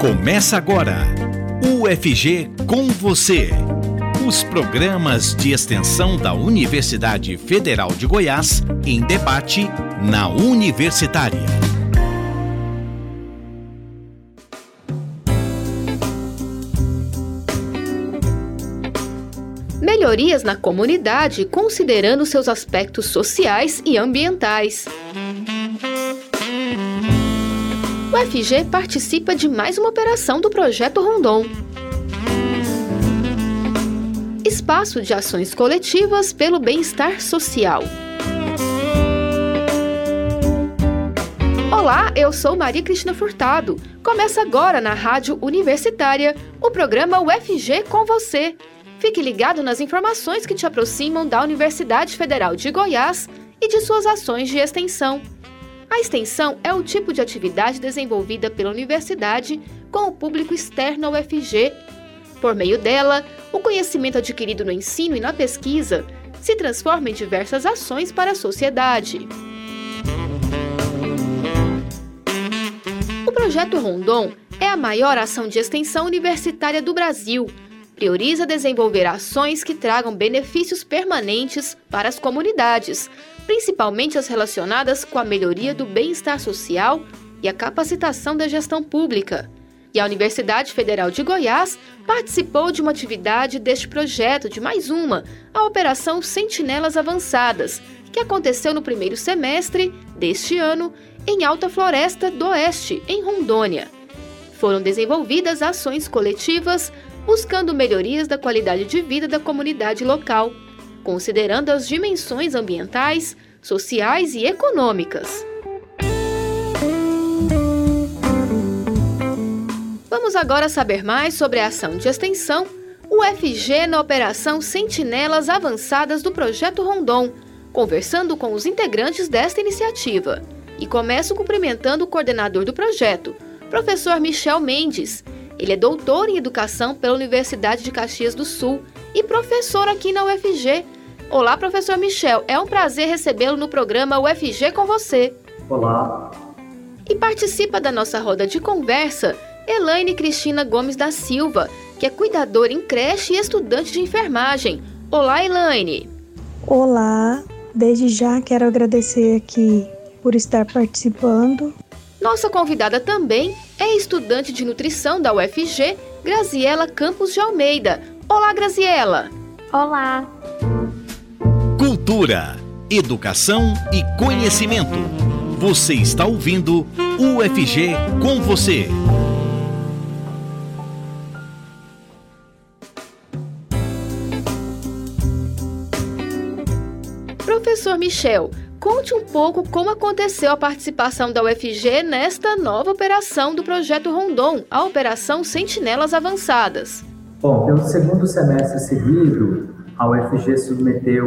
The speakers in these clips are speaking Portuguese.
Começa agora, UFG com você. Os programas de extensão da Universidade Federal de Goiás em debate na Universitária. Melhorias na comunidade considerando seus aspectos sociais e ambientais. O FG participa de mais uma operação do Projeto Rondon. Espaço de ações coletivas pelo bem-estar social. Olá, eu sou Maria Cristina Furtado. Começa agora na Rádio Universitária o programa UFG com você. Fique ligado nas informações que te aproximam da Universidade Federal de Goiás e de suas ações de extensão. A extensão é o tipo de atividade desenvolvida pela universidade com o público externo ao FG. Por meio dela, o conhecimento adquirido no ensino e na pesquisa se transforma em diversas ações para a sociedade. O projeto Rondon é a maior ação de extensão universitária do Brasil. Prioriza desenvolver ações que tragam benefícios permanentes para as comunidades, principalmente as relacionadas com a melhoria do bem-estar social e a capacitação da gestão pública. E a Universidade Federal de Goiás participou de uma atividade deste projeto, de mais uma, a Operação Sentinelas Avançadas, que aconteceu no primeiro semestre deste ano em Alta Floresta do Oeste, em Rondônia. Foram desenvolvidas ações coletivas buscando melhorias da qualidade de vida da comunidade local considerando as dimensões ambientais, sociais e econômicas. Vamos agora saber mais sobre a ação de extensão UFG na Operação Sentinelas Avançadas do Projeto Rondon, conversando com os integrantes desta iniciativa. E começo cumprimentando o coordenador do projeto, professor Michel Mendes. Ele é doutor em Educação pela Universidade de Caxias do Sul e professor aqui na UFG. Olá, professor Michel. É um prazer recebê-lo no programa UFG com você. Olá. E participa da nossa roda de conversa Elaine Cristina Gomes da Silva, que é cuidadora em creche e estudante de enfermagem. Olá, Elaine. Olá. Desde já quero agradecer aqui por estar participando. Nossa convidada também é estudante de nutrição da UFG, Graziela Campos de Almeida. Olá, Graziela. Olá. Cultura, educação e conhecimento. Você está ouvindo UFG com você. Professor Michel, conte um pouco como aconteceu a participação da UFG nesta nova operação do projeto Rondon, a Operação Sentinelas Avançadas. Bom, pelo segundo semestre seguido, a UFG submeteu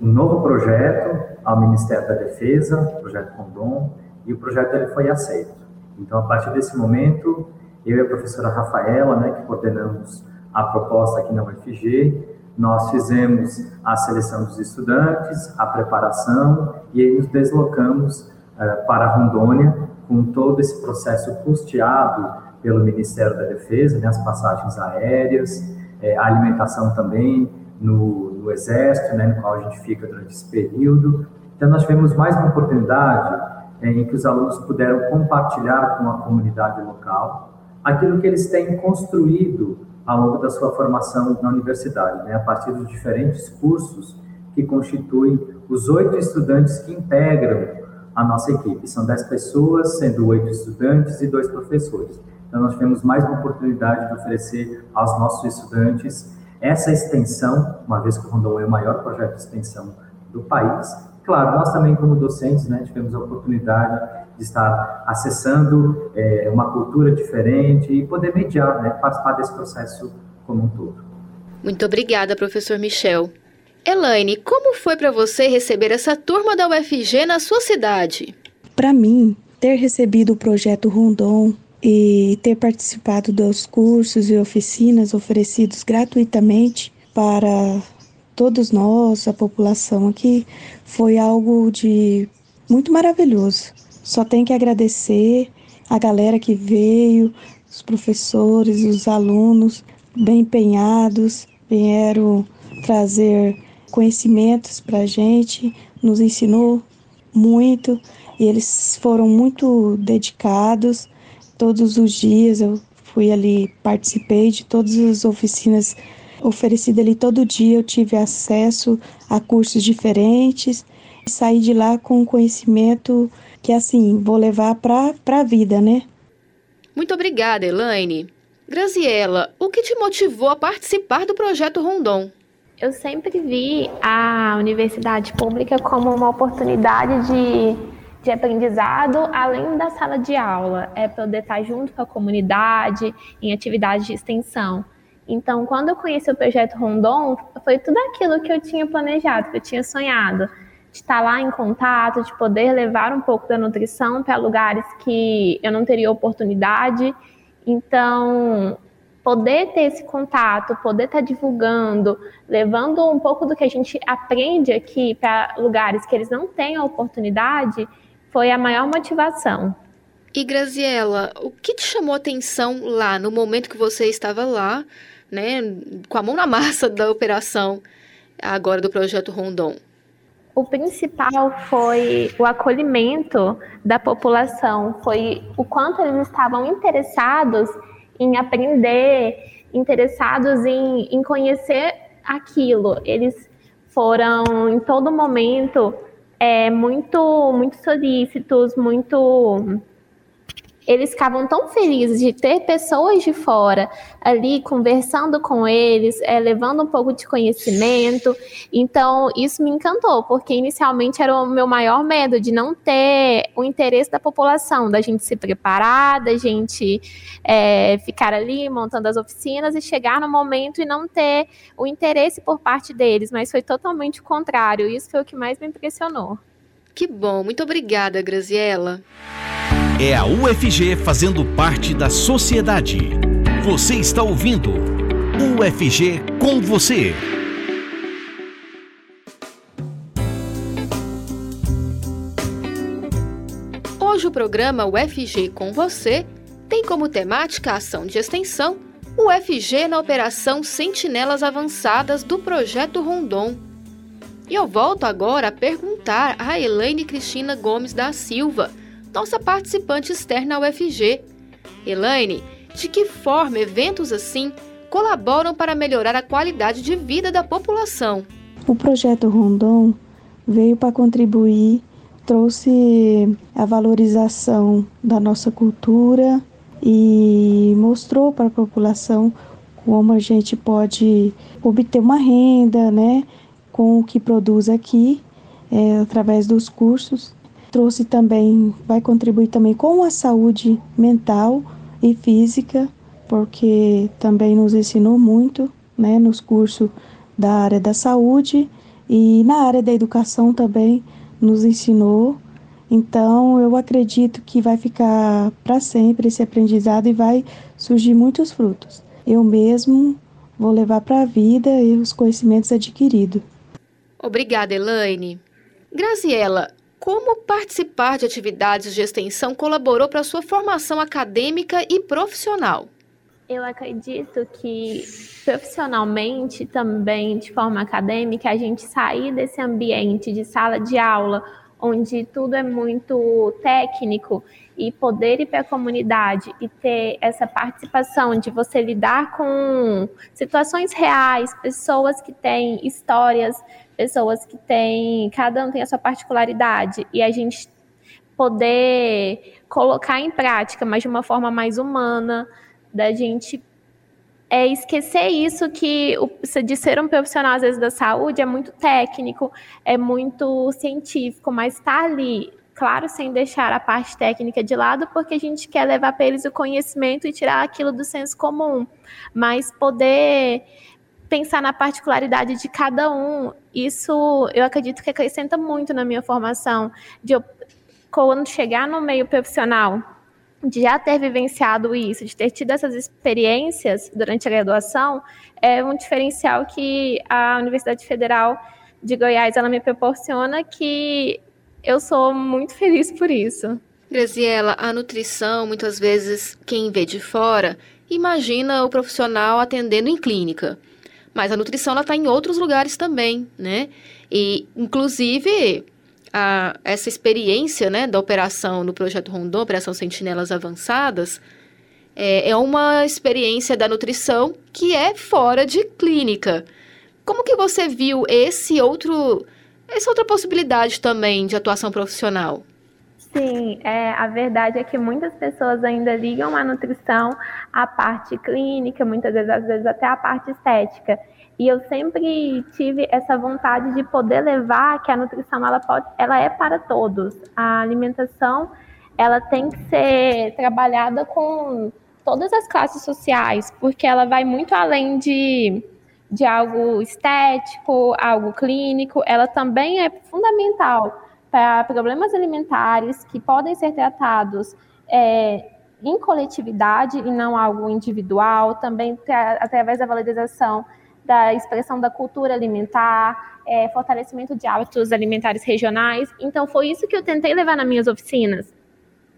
um novo projeto ao Ministério da Defesa, o projeto Condom, e o projeto ele foi aceito. Então, a partir desse momento, eu e a professora Rafaela, né, que coordenamos a proposta aqui na UFG, nós fizemos a seleção dos estudantes, a preparação, e aí nos deslocamos uh, para Rondônia, com todo esse processo custeado pelo Ministério da Defesa, né, as passagens aéreas, eh, a alimentação também, no, no Exército, né, no qual a gente fica durante esse período. Então, nós tivemos mais uma oportunidade é, em que os alunos puderam compartilhar com a comunidade local aquilo que eles têm construído ao longo da sua formação na universidade, né, a partir dos diferentes cursos que constituem os oito estudantes que integram a nossa equipe. São dez pessoas, sendo oito estudantes e dois professores. Então, nós tivemos mais uma oportunidade de oferecer aos nossos estudantes essa extensão, uma vez que o Rondon é o maior projeto de extensão do país, claro, nós também como docentes, né, tivemos a oportunidade de estar acessando é, uma cultura diferente e poder mediar, né, participar desse processo como um todo. Muito obrigada, professor Michel. Elaine, como foi para você receber essa turma da UFG na sua cidade? Para mim, ter recebido o projeto Rondon e ter participado dos cursos e oficinas oferecidos gratuitamente para todos nós, a população aqui, foi algo de muito maravilhoso. Só tenho que agradecer a galera que veio, os professores, os alunos, bem empenhados, vieram trazer conhecimentos para a gente, nos ensinou muito e eles foram muito dedicados. Todos os dias eu fui ali, participei de todas as oficinas oferecidas ali todo dia. Eu tive acesso a cursos diferentes e saí de lá com conhecimento que assim vou levar para a vida, né? Muito obrigada, Elaine. Graziela, o que te motivou a participar do projeto Rondon? Eu sempre vi a universidade pública como uma oportunidade de, de aprendizado além da sala de aula. É poder estar junto com a comunidade, em atividades de extensão. Então, quando eu conheci o projeto Rondon, foi tudo aquilo que eu tinha planejado, que eu tinha sonhado. De estar lá em contato, de poder levar um pouco da nutrição para lugares que eu não teria oportunidade. Então, poder ter esse contato, poder estar tá divulgando, levando um pouco do que a gente aprende aqui para lugares que eles não têm a oportunidade, foi a maior motivação. E Graziela, o que te chamou a atenção lá no momento que você estava lá, né, com a mão na massa da operação agora do projeto Rondon? O principal foi o acolhimento da população, foi o quanto eles estavam interessados em aprender, interessados em, em conhecer aquilo. Eles foram em todo momento é, muito, muito solícitos, muito eles ficavam tão felizes de ter pessoas de fora ali conversando com eles, é, levando um pouco de conhecimento. Então, isso me encantou, porque inicialmente era o meu maior medo de não ter o interesse da população, da gente se preparar, da gente é, ficar ali montando as oficinas e chegar no momento e não ter o interesse por parte deles, mas foi totalmente o contrário. Isso foi o que mais me impressionou. Que bom, muito obrigada, Graziela. É a UFG fazendo parte da sociedade. Você está ouvindo UFG com você. Hoje o programa UFG com você tem como temática a ação de extensão UFG na operação Sentinelas Avançadas do projeto Rondon. E eu volto agora a perguntar a Elaine Cristina Gomes da Silva, nossa participante externa ao UFG. Elaine, de que forma eventos assim colaboram para melhorar a qualidade de vida da população? O projeto Rondon veio para contribuir, trouxe a valorização da nossa cultura e mostrou para a população como a gente pode obter uma renda, né, com o que produz aqui, é, através dos cursos trouxe também, vai contribuir também com a saúde mental e física, porque também nos ensinou muito, né, nos cursos da área da saúde e na área da educação também nos ensinou. Então, eu acredito que vai ficar para sempre esse aprendizado e vai surgir muitos frutos. Eu mesmo vou levar para a vida os conhecimentos adquiridos. Obrigada, Elaine. Graziela, como participar de atividades de extensão colaborou para a sua formação acadêmica e profissional? Eu acredito que profissionalmente também, de forma acadêmica, a gente sair desse ambiente de sala de aula, onde tudo é muito técnico, e poder ir para a comunidade e ter essa participação de você lidar com situações reais, pessoas que têm histórias pessoas que têm, cada um tem a sua particularidade, e a gente poder colocar em prática, mas de uma forma mais humana, da gente é esquecer isso que de ser um profissional às vezes da saúde é muito técnico, é muito científico, mas está ali, claro, sem deixar a parte técnica de lado, porque a gente quer levar para eles o conhecimento e tirar aquilo do senso comum, mas poder pensar na particularidade de cada um, isso eu acredito que acrescenta muito na minha formação, de eu, quando chegar no meio profissional, de já ter vivenciado isso, de ter tido essas experiências durante a graduação, é um diferencial que a Universidade Federal de Goiás ela me proporciona que eu sou muito feliz por isso. Graziela, a nutrição, muitas vezes, quem vê de fora, imagina o profissional atendendo em clínica. Mas a nutrição está em outros lugares também, né? E, inclusive, a, essa experiência né, da operação no Projeto Rondon, Operação Sentinelas Avançadas, é, é uma experiência da nutrição que é fora de clínica. Como que você viu esse outro, essa outra possibilidade também de atuação profissional? Sim, é, a verdade é que muitas pessoas ainda ligam a nutrição à parte clínica, muitas vezes, às vezes até à parte estética. E eu sempre tive essa vontade de poder levar que a nutrição ela pode, ela é para todos. A alimentação ela tem que ser trabalhada com todas as classes sociais, porque ela vai muito além de, de algo estético, algo clínico, ela também é fundamental para problemas alimentares que podem ser tratados é, em coletividade e não algo individual, também através da valorização da expressão da cultura alimentar, é, fortalecimento de hábitos alimentares regionais. Então, foi isso que eu tentei levar nas minhas oficinas,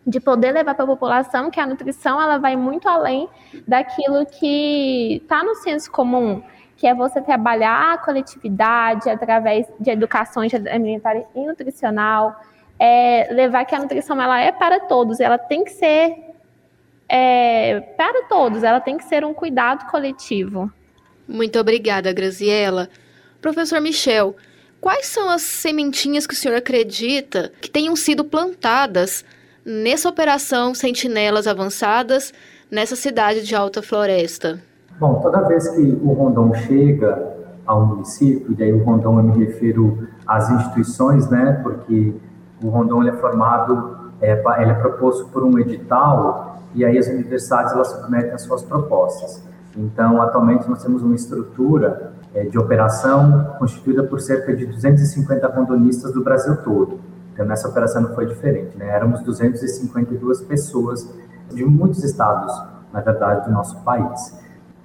de poder levar para a população que a nutrição ela vai muito além daquilo que está no senso comum que é você trabalhar a coletividade através de educações alimentar e nutricional, é, levar que a nutrição ela é para todos, ela tem que ser é, para todos, ela tem que ser um cuidado coletivo. Muito obrigada, Graziela. Professor Michel, quais são as sementinhas que o senhor acredita que tenham sido plantadas nessa operação Sentinelas Avançadas nessa cidade de Alta Floresta? Bom, toda vez que o Rondon chega ao município, e aí o Rondon eu me refiro às instituições, né, porque o Rondon é formado, é, ele é proposto por um edital, e aí as universidades elas submetem as suas propostas. Então, atualmente nós temos uma estrutura é, de operação constituída por cerca de 250 rondonistas do Brasil todo. Então, nessa operação não foi diferente, né? Éramos 252 pessoas de muitos estados, na verdade, do nosso país.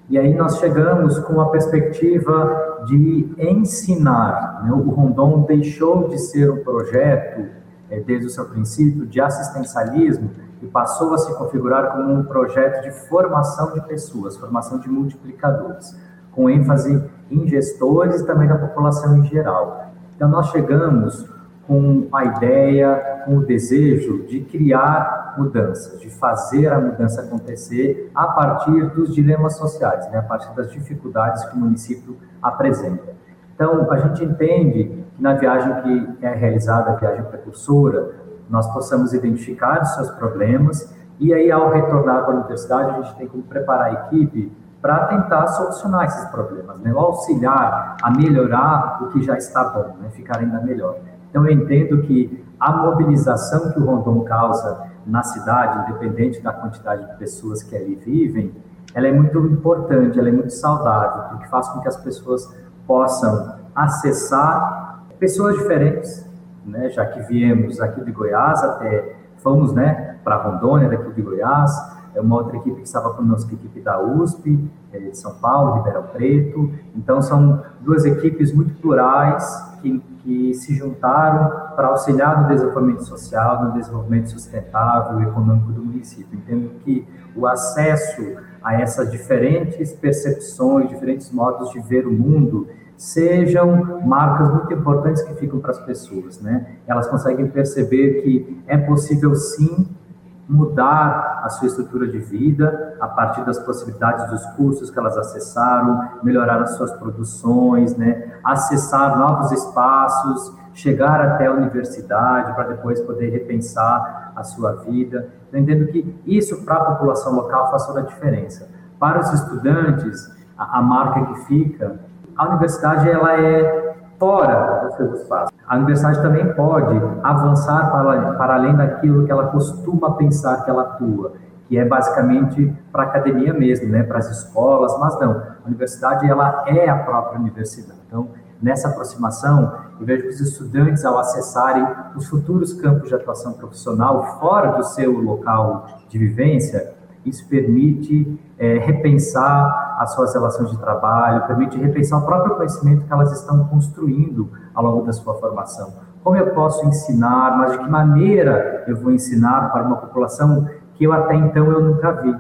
E aí nós chegamos com a perspectiva de ensinar. Né? O Rondon deixou de ser um projeto, é, desde o seu princípio, de assistencialismo e passou a se configurar como um projeto de formação de pessoas, formação de multiplicadores, com ênfase em gestores e também na população em geral. Então nós chegamos com a ideia, com o desejo de criar mudanças, de fazer a mudança acontecer a partir dos dilemas sociais, né, a partir das dificuldades que o município apresenta. Então, a gente entende que na viagem que é realizada, a viagem precursora, nós possamos identificar os seus problemas e aí, ao retornar para a universidade, a gente tem como preparar a equipe para tentar solucionar esses problemas, né? auxiliar a melhorar o que já está bom, né? ficar ainda melhor. Então, eu entendo que a mobilização que o Rondon causa na cidade, independente da quantidade de pessoas que ali vivem, ela é muito importante, ela é muito saudável, porque faz com que as pessoas possam acessar pessoas diferentes, né? já que viemos aqui de Goiás até, fomos né, para Rondônia, daqui de Goiás, é uma outra equipe que estava conosco, a equipe da USP, é, de São Paulo, Ribeirão Preto. Então, são duas equipes muito plurais que, que se juntaram para auxiliar no desenvolvimento social, no desenvolvimento sustentável e econômico do município. Entendo que o acesso a essas diferentes percepções, diferentes modos de ver o mundo, sejam marcas muito importantes que ficam para as pessoas, né? Elas conseguem perceber que é possível sim mudar a sua estrutura de vida a partir das possibilidades dos cursos que elas acessaram, melhorar as suas produções, né? acessar novos espaços, chegar até a universidade para depois poder repensar a sua vida. Eu entendo que isso para a população local faz toda a diferença. Para os estudantes, a, a marca que fica, a universidade ela é fora dos seus espaços. A universidade também pode avançar para, para além daquilo que ela costuma pensar que ela atua, que é basicamente para a academia mesmo, né, para as escolas, mas não. A universidade ela é a própria universidade. Então, nessa aproximação, eu vejo que os estudantes, ao acessarem os futuros campos de atuação profissional fora do seu local de vivência, isso permite é, repensar as suas relações de trabalho, permite repensar o próprio conhecimento que elas estão construindo ao longo da sua formação. como eu posso ensinar, mas de que maneira eu vou ensinar para uma população que eu até então eu nunca vi.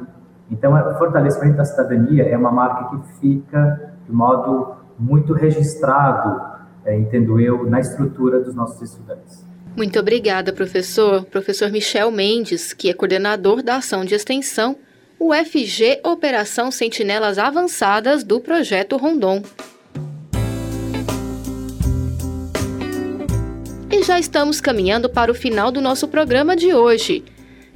Então, o fortalecimento da cidadania é uma marca que fica de modo muito registrado, é, entendo eu, na estrutura dos nossos estudantes. Muito obrigada, professor. Professor Michel Mendes, que é coordenador da ação de extensão UFG Operação Sentinelas Avançadas do Projeto Rondon. E já estamos caminhando para o final do nosso programa de hoje.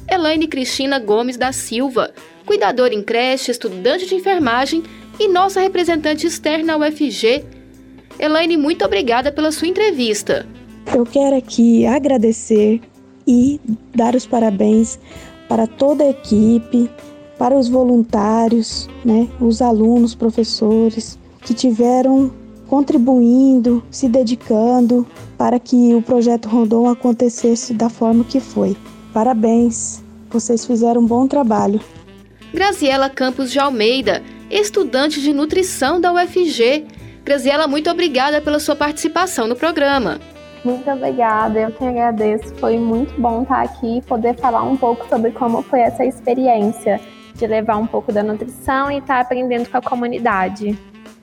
Elaine Cristina Gomes da Silva, cuidadora em creche, estudante de enfermagem e nossa representante externa UFG. Elaine, muito obrigada pela sua entrevista. Eu quero aqui agradecer e dar os parabéns para toda a equipe, para os voluntários, né, os alunos, professores que tiveram contribuindo, se dedicando para que o projeto Rondon acontecesse da forma que foi. Parabéns, vocês fizeram um bom trabalho. Graziela Campos de Almeida, estudante de nutrição da UFG. Graziela, muito obrigada pela sua participação no programa. Muito obrigada, eu que agradeço. Foi muito bom estar aqui e poder falar um pouco sobre como foi essa experiência de levar um pouco da nutrição e estar tá aprendendo com a comunidade.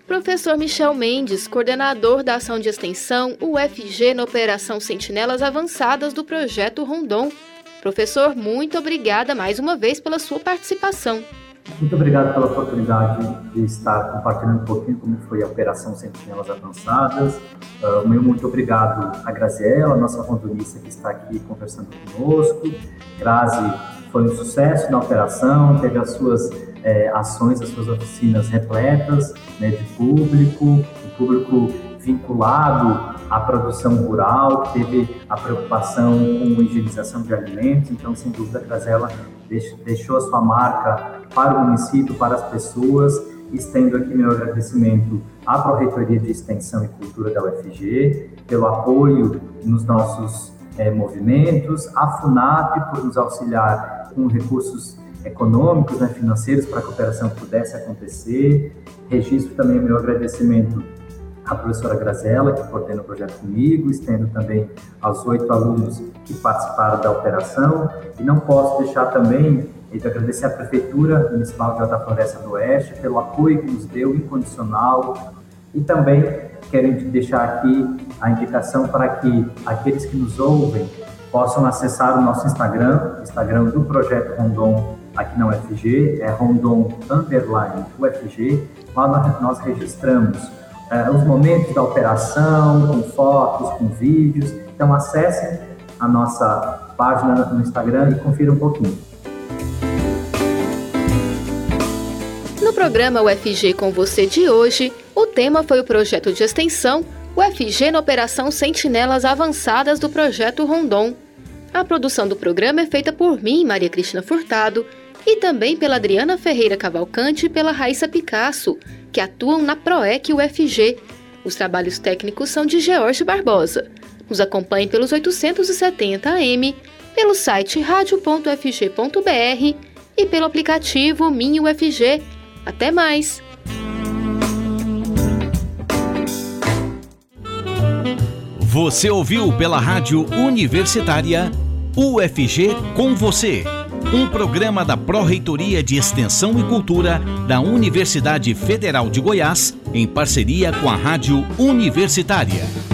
Professor Michel Mendes, coordenador da ação de extensão UFG na Operação Sentinelas Avançadas do projeto Rondon. Professor, muito obrigada mais uma vez pela sua participação. Muito obrigado pela oportunidade de estar compartilhando um pouquinho como foi a Operação Sentinelas Avançadas. Uh, meu muito obrigado a Graziela, nossa rondonista que está aqui conversando conosco. Grazi foi um sucesso na operação, teve as suas é, ações, as suas oficinas repletas né, de público, o público vinculado à produção rural, teve a preocupação com a higienização de alimentos, então, sem dúvida, a Grazela deixou a sua marca para o município, para as pessoas, estendo aqui meu agradecimento à Pró-Reitoria de Extensão e Cultura da UFG, pelo apoio nos nossos é, movimentos, à FUNAP por nos auxiliar com recursos econômicos, né, financeiros, para que a operação pudesse acontecer. Registro também meu agradecimento à professora Grazela, que coordena o projeto comigo, estendo também aos oito alunos que participaram da operação. E não posso deixar também de agradecer à Prefeitura Municipal de Alta Floresta do Oeste pelo apoio que nos deu incondicional e também quero deixar aqui a indicação para que aqueles que nos ouvem possam acessar o nosso Instagram, Instagram do Projeto Rondon aqui na UFG, é Rondon Underline UFG, lá nós registramos é, os momentos da operação, com fotos, com vídeos. Então acessem a nossa página no Instagram e confiram um pouquinho. No programa UFG com você de hoje, o tema foi o projeto de extensão UFG na Operação Sentinelas Avançadas do Projeto Rondon. A produção do programa é feita por mim, Maria Cristina Furtado, e também pela Adriana Ferreira Cavalcante e pela Raíssa Picasso, que atuam na PROEC UFG. Os trabalhos técnicos são de George Barbosa. Nos acompanhe pelos 870 AM, pelo site radio.fg.br e pelo aplicativo Minho UFG. Até mais! Você ouviu pela Rádio Universitária UFG com você um programa da Pró-Reitoria de Extensão e Cultura da Universidade Federal de Goiás, em parceria com a Rádio Universitária.